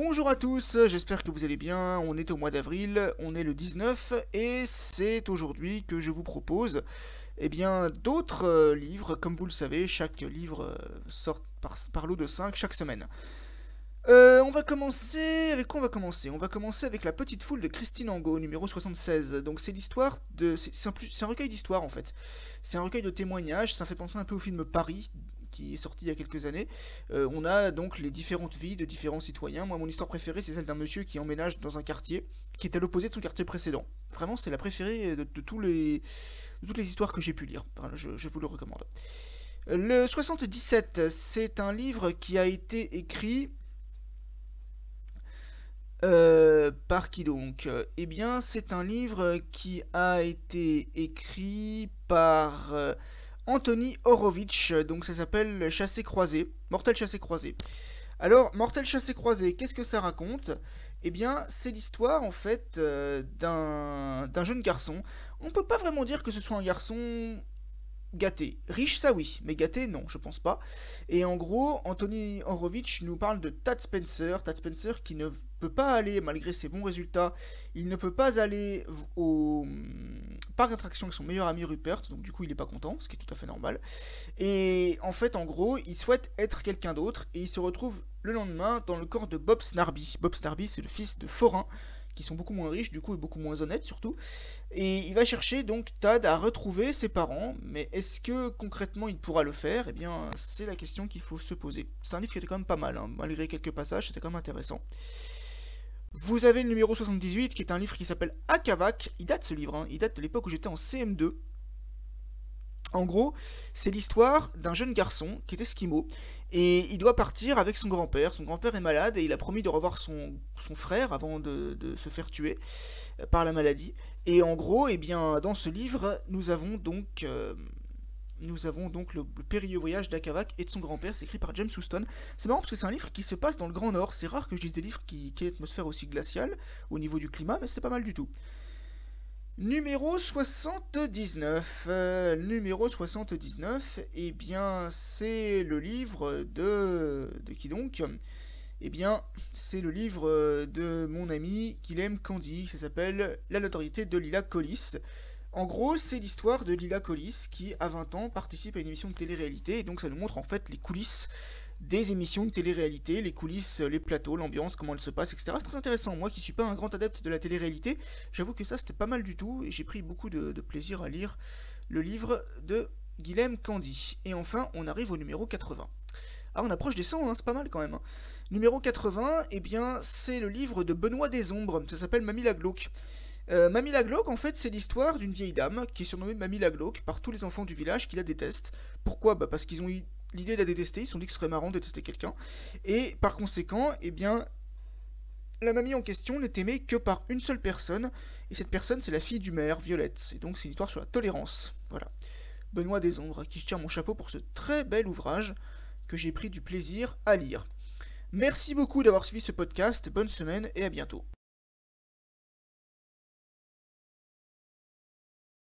Bonjour à tous, j'espère que vous allez bien. On est au mois d'avril, on est le 19 et c'est aujourd'hui que je vous propose eh bien d'autres euh, livres. Comme vous le savez, chaque livre euh, sort par, lot de 5 chaque semaine. Euh, on va commencer avec quoi va commencer? On va commencer avec La Petite Foule de Christine Angot, numéro 76. Donc c'est l'histoire de... C'est un, un, recueil d'histoire en fait. C'est un recueil de témoignages, ça fait penser un peu au film Paris qui est sorti il y a quelques années. Euh, on a donc les différentes vies de différents citoyens. Moi, mon histoire préférée, c'est celle d'un monsieur qui emménage dans un quartier qui est à l'opposé de son quartier précédent. Vraiment, c'est la préférée de, tous les, toutes les histoires que j'ai pu lire. je, vous le recommande. Le 77, c'est un livre qui a été écrit euh, par qui donc? Eh bien, c'est un livre qui a été écrit par euh, Anthony Horowitz, donc ça s'appelle Chassé croisé, Mortel chassé croisé. Alors, Mortel chassé croisé, qu'est-ce que ça raconte? Eh bien, c'est l'histoire en fait euh, d'un jeune garçon. On peut pas vraiment dire que ce soit un garçon gâté. Riche, ça oui, mais gâté, non, je pense pas. Et en gros, Anthony Horowitz nous parle de Tad Spencer, Tad Spencer qui ne peut pas aller, malgré ses bons résultats, il ne peut pas aller au parc d'attraction avec son meilleur ami Rupert, donc du coup il n'est pas content, ce qui est tout à fait normal. Et en fait, en gros, il souhaite être quelqu'un d'autre, et il se retrouve le lendemain dans le corps de Bob Snarby. Bob Snarby, c'est le fils de Forain, qui sont beaucoup moins riches du coup et beaucoup moins honnêtes surtout. Et il va chercher donc Tad à retrouver ses parents, mais est-ce que concrètement il pourra le faire? Eh bien c'est la question qu'il faut se poser. C'est un livre qui était quand même pas mal, hein. malgré quelques passages, c'était quand même intéressant. Vous avez le numéro 78 qui est un livre qui s'appelle Akavak. Il date ce livre, hein. il date de l'époque où j'étais en CM2. En gros, c'est l'histoire d'un jeune garçon qui est esquimau et il doit partir avec son grand-père. Son grand-père est malade et il a promis de revoir son, frère avant de, se faire tuer euh, par la maladie. Et en gros, eh bien, dans ce livre, nous avons donc euh, nous avons donc le, périlleux voyage d'Akavak et de son grand-père, c'est écrit par James Houston. C'est marrant parce que c'est un livre qui se passe dans le Grand Nord. C'est rare que je dise des livres qui, qui aient une atmosphère aussi glaciale au niveau du climat, mais c'est pas mal du tout. Numéro 79. Euh, numéro 79, eh bien, c'est le livre de. de qui donc? Eh bien, c'est le livre de mon ami Guilhem Candy. Ça s'appelle La notoriété de Lila Collis. En gros, c'est l'histoire de Lila Collis qui, à 20 ans, participe à une émission de télé-réalité, et donc ça nous montre en fait les coulisses des émissions de télé-réalité, les coulisses, les plateaux, l'ambiance, comment elle se passe, etc. C'est très intéressant. Moi qui suis pas un grand adepte de la télé-réalité, j'avoue que ça c'était pas mal du tout, et j'ai pris beaucoup de, plaisir à lire le livre de Guilhem Candy. Et enfin, on arrive au numéro 80. Ah, on approche des 100, hein, c'est pas mal quand même. Hein. Numéro 80, eh bien, c'est le livre de Benoît Desombres, ça s'appelle Mamie la Glauque. Euh, Mamie la Glauque, en fait, c'est l'histoire d'une vieille dame qui est surnommée Mamie la Glauque par tous les enfants du village qui la détestent. Pourquoi? Bah Parce qu'ils ont eu l'idée de la détester, ils se sont dit que ce serait marrant de détester quelqu'un. Et par conséquent, eh bien, la mamie en question n'est aimée que par une seule personne, et cette personne, c'est la fille du maire, Violette. Et donc, c'est une histoire sur la tolérance. Voilà. Benoît Desombres, qui je tire mon chapeau pour ce très bel ouvrage que j'ai pris du plaisir à lire. Merci beaucoup d'avoir suivi ce podcast, bonne semaine et à bientôt.